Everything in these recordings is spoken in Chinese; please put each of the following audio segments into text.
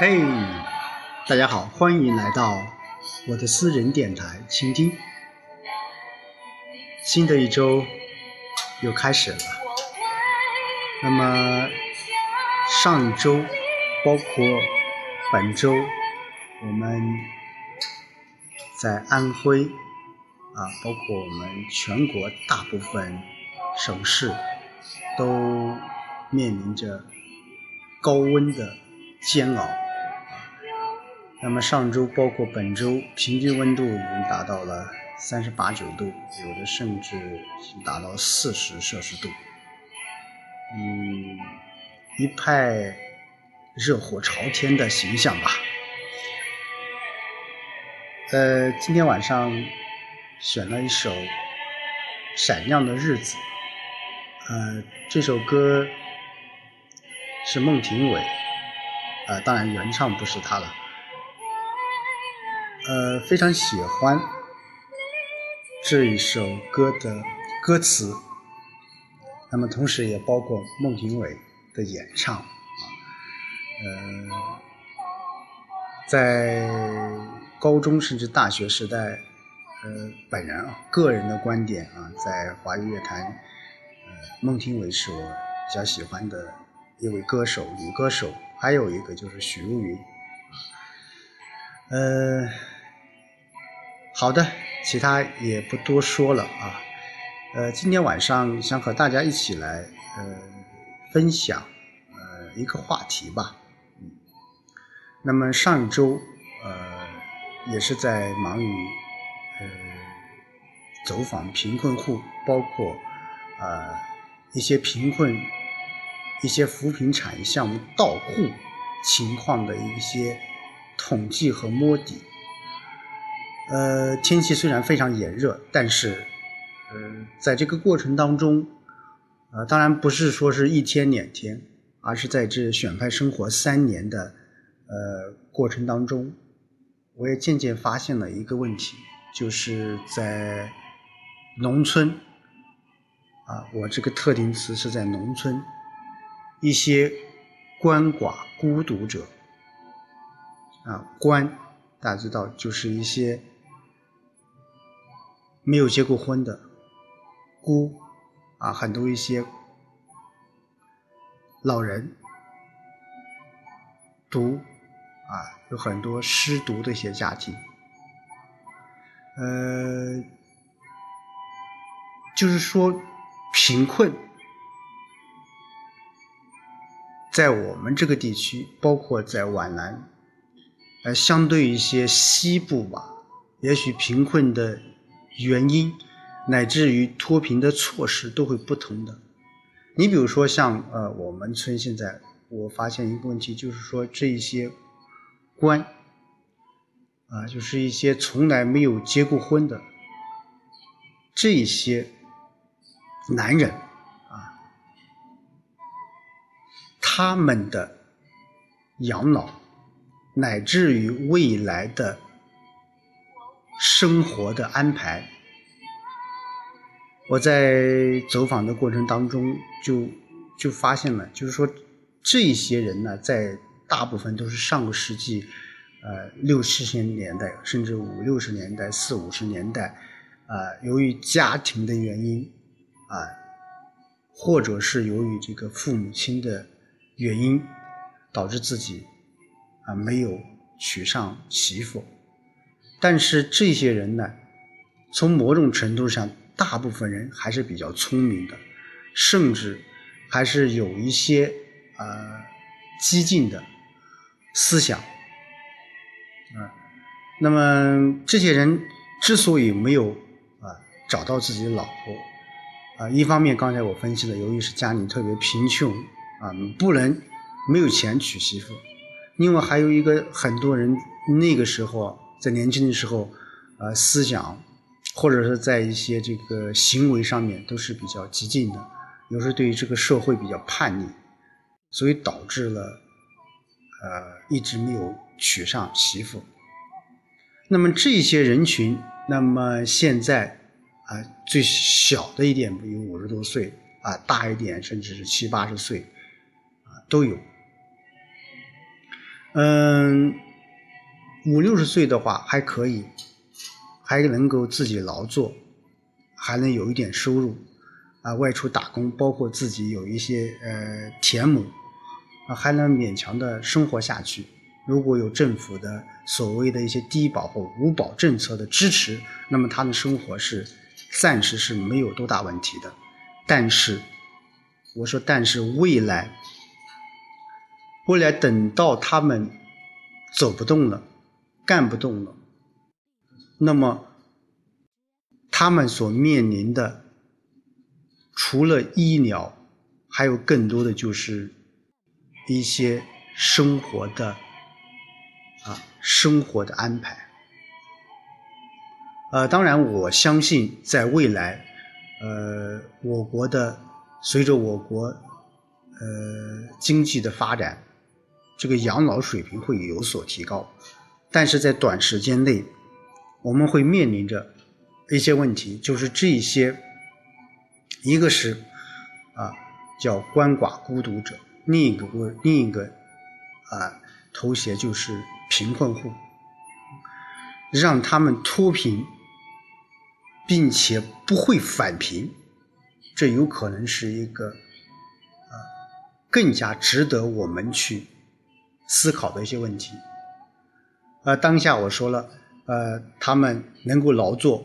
嘿，大家好，欢迎来到我的私人电台倾听。新的一周又开始了，那么上周包括本周，我们在安徽啊，包括我们全国大部分省市都面临着高温的煎熬。那么上周包括本周，平均温度已经达到了三十八九度，有的甚至达到四十摄氏度。嗯，一派热火朝天的形象吧。呃，今天晚上选了一首《闪亮的日子》，呃，这首歌是孟庭苇，呃，当然原唱不是他了。呃，非常喜欢这一首歌的歌词，那么同时也包括孟庭苇的演唱啊，呃，在高中甚至大学时代，呃，本人啊个人的观点啊，在华语乐坛，呃，孟庭苇是我比较喜欢的一位歌手，女歌手，还有一个就是许茹芸。呃，好的，其他也不多说了啊。呃，今天晚上想和大家一起来呃分享呃一个话题吧。嗯，那么上周呃也是在忙于呃走访贫困户，包括呃一些贫困一些扶贫产业项目到户情况的一些。统计和摸底，呃，天气虽然非常炎热，但是，呃，在这个过程当中，呃，当然不是说是一天两天，而是在这选派生活三年的呃过程当中，我也渐渐发现了一个问题，就是在农村，啊，我这个特定词是在农村，一些鳏寡孤独者。啊，官，大家知道，就是一些没有结过婚的孤，啊，很多一些老人独，啊，有很多失独的一些家庭，呃，就是说贫困，在我们这个地区，包括在皖南。呃，相对一些西部吧，也许贫困的原因，乃至于脱贫的措施都会不同的。你比如说像呃，我们村现在，我发现一个问题，就是说这一些官，啊，就是一些从来没有结过婚的这些男人啊，他们的养老。乃至于未来的生活的安排，我在走访的过程当中就就发现了，就是说这些人呢，在大部分都是上个世纪呃六七十年代，甚至五六十年代、四五十年代，啊，由于家庭的原因啊，或者是由于这个父母亲的原因，导致自己。啊，没有娶上媳妇，但是这些人呢，从某种程度上，大部分人还是比较聪明的，甚至还是有一些呃激进的思想啊。那么这些人之所以没有啊找到自己的老婆啊，一方面刚才我分析了，由于是家里特别贫穷啊，不能没有钱娶媳妇。另外还有一个，很多人那个时候在年轻的时候，呃，思想或者是在一些这个行为上面都是比较激进的，有时候对于这个社会比较叛逆，所以导致了呃一直没有娶上媳妇。那么这些人群，那么现在啊最小的一点有五十多岁啊，大一点甚至是七八十岁啊都有。嗯，五六十岁的话还可以，还能够自己劳作，还能有一点收入，啊，外出打工，包括自己有一些呃田亩，啊，还能勉强的生活下去。如果有政府的所谓的一些低保或无保政策的支持，那么他的生活是暂时是没有多大问题的。但是，我说，但是未来。未来等到他们走不动了、干不动了，那么他们所面临的，除了医疗，还有更多的就是一些生活的啊生活的安排。呃，当然，我相信在未来，呃，我国的随着我国呃经济的发展。这个养老水平会有所提高，但是在短时间内，我们会面临着一些问题，就是这些，一个是啊叫鳏寡孤独者，另一个另一个啊头衔就是贫困户，让他们脱贫，并且不会返贫，这有可能是一个啊更加值得我们去。思考的一些问题，呃，当下我说了，呃，他们能够劳作，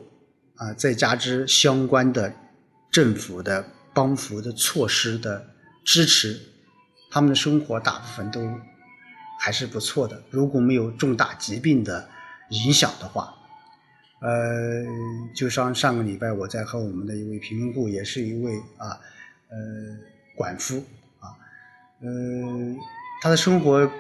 啊，再加之相关的政府的帮扶的措施的支持，他们的生活大部分都还是不错的。如果没有重大疾病的影响的话，呃，就像上个礼拜我在和我们的一位贫民户，也是一位啊，呃，管夫啊，呃，他的生活。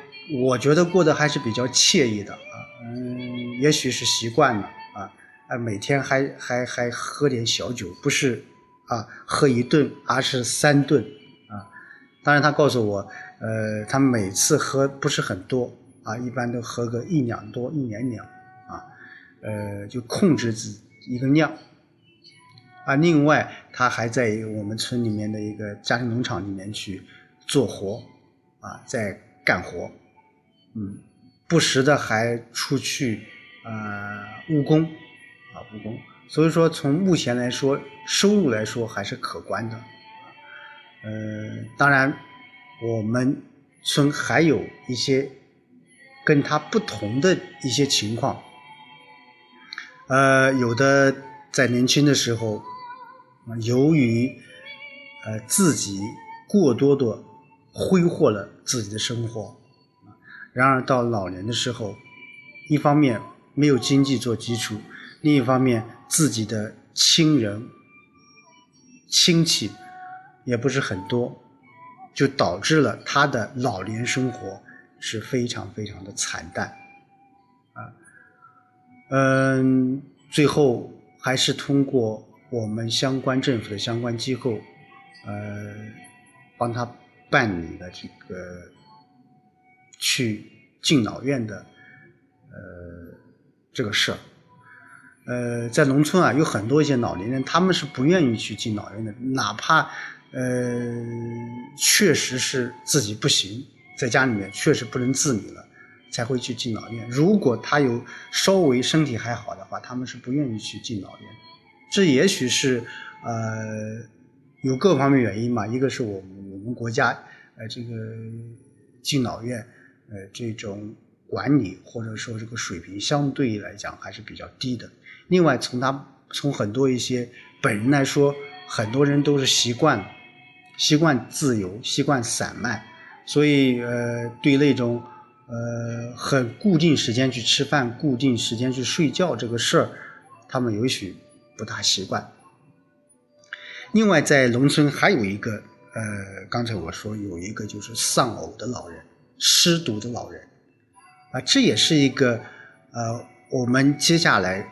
我觉得过得还是比较惬意的，嗯，也许是习惯了啊，啊，每天还还还喝点小酒，不是啊，喝一顿，而是三顿啊。当然，他告诉我，呃，他每次喝不是很多啊，一般都喝个一两多，一两两啊，呃，就控制自一个量啊。另外，他还在我们村里面的一个家庭农场里面去做活啊，在干活。嗯，不时的还出去啊务工啊务工，所以说从目前来说，收入来说还是可观的。呃，当然我们村还有一些跟他不同的一些情况，呃，有的在年轻的时候，由于呃自己过多的挥霍了自己的生活。然而到老年的时候，一方面没有经济做基础，另一方面自己的亲人、亲戚也不是很多，就导致了他的老年生活是非常非常的惨淡，啊，嗯，最后还是通过我们相关政府的相关机构，呃，帮他办理了这个。去敬老院的，呃，这个事儿，呃，在农村啊，有很多一些老年人，他们是不愿意去敬老院的，哪怕呃，确实是自己不行，在家里面确实不能自理了，才会去敬老院。如果他有稍微身体还好的话，他们是不愿意去敬老院。这也许是呃，有各方面原因嘛。一个是我们我们国家呃这个敬老院。呃，这种管理或者说这个水平相对来讲还是比较低的。另外，从他从很多一些本人来说，很多人都是习惯习惯自由，习惯散漫，所以呃，对那种呃很固定时间去吃饭、固定时间去睡觉这个事儿，他们也许不大习惯。另外，在农村还有一个呃，刚才我说有一个就是丧偶的老人。失独的老人，啊，这也是一个，呃，我们接下来，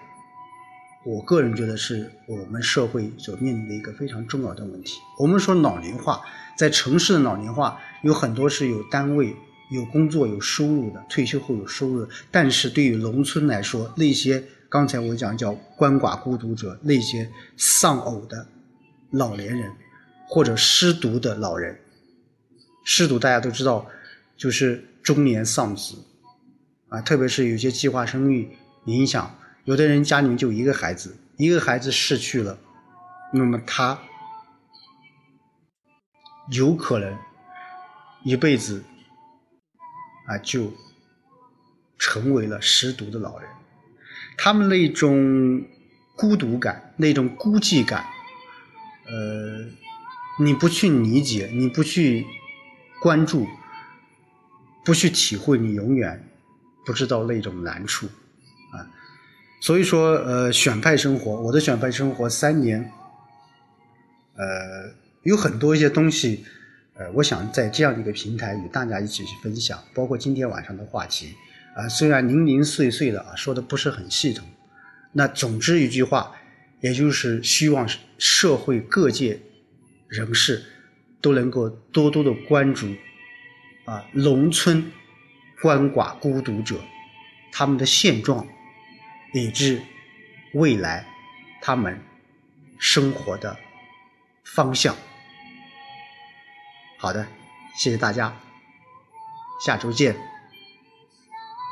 我个人觉得是我们社会所面临的一个非常重要的问题。我们说老龄化，在城市的老龄化有很多是有单位、有工作、有收入的，退休后有收入的。但是对于农村来说，那些刚才我讲叫鳏寡孤独者，那些丧偶的老年人，或者失独的老人，失独大家都知道。就是中年丧子，啊，特别是有些计划生育影响，有的人家里面就一个孩子，一个孩子逝去了，那么他有可能一辈子啊就成为了失独的老人，他们那种孤独感、那种孤寂感，呃，你不去理解，你不去关注。不去体会，你永远不知道那种难处啊。所以说，呃，选派生活，我的选派生活三年，呃，有很多一些东西，呃，我想在这样的一个平台与大家一起去分享，包括今天晚上的话题啊，虽然零零碎碎的啊，说的不是很系统，那总之一句话，也就是希望社会各界人士都能够多多的关注。啊，农村鳏寡孤独者，他们的现状，以至未来他们生活的方向。好的，谢谢大家，下周见。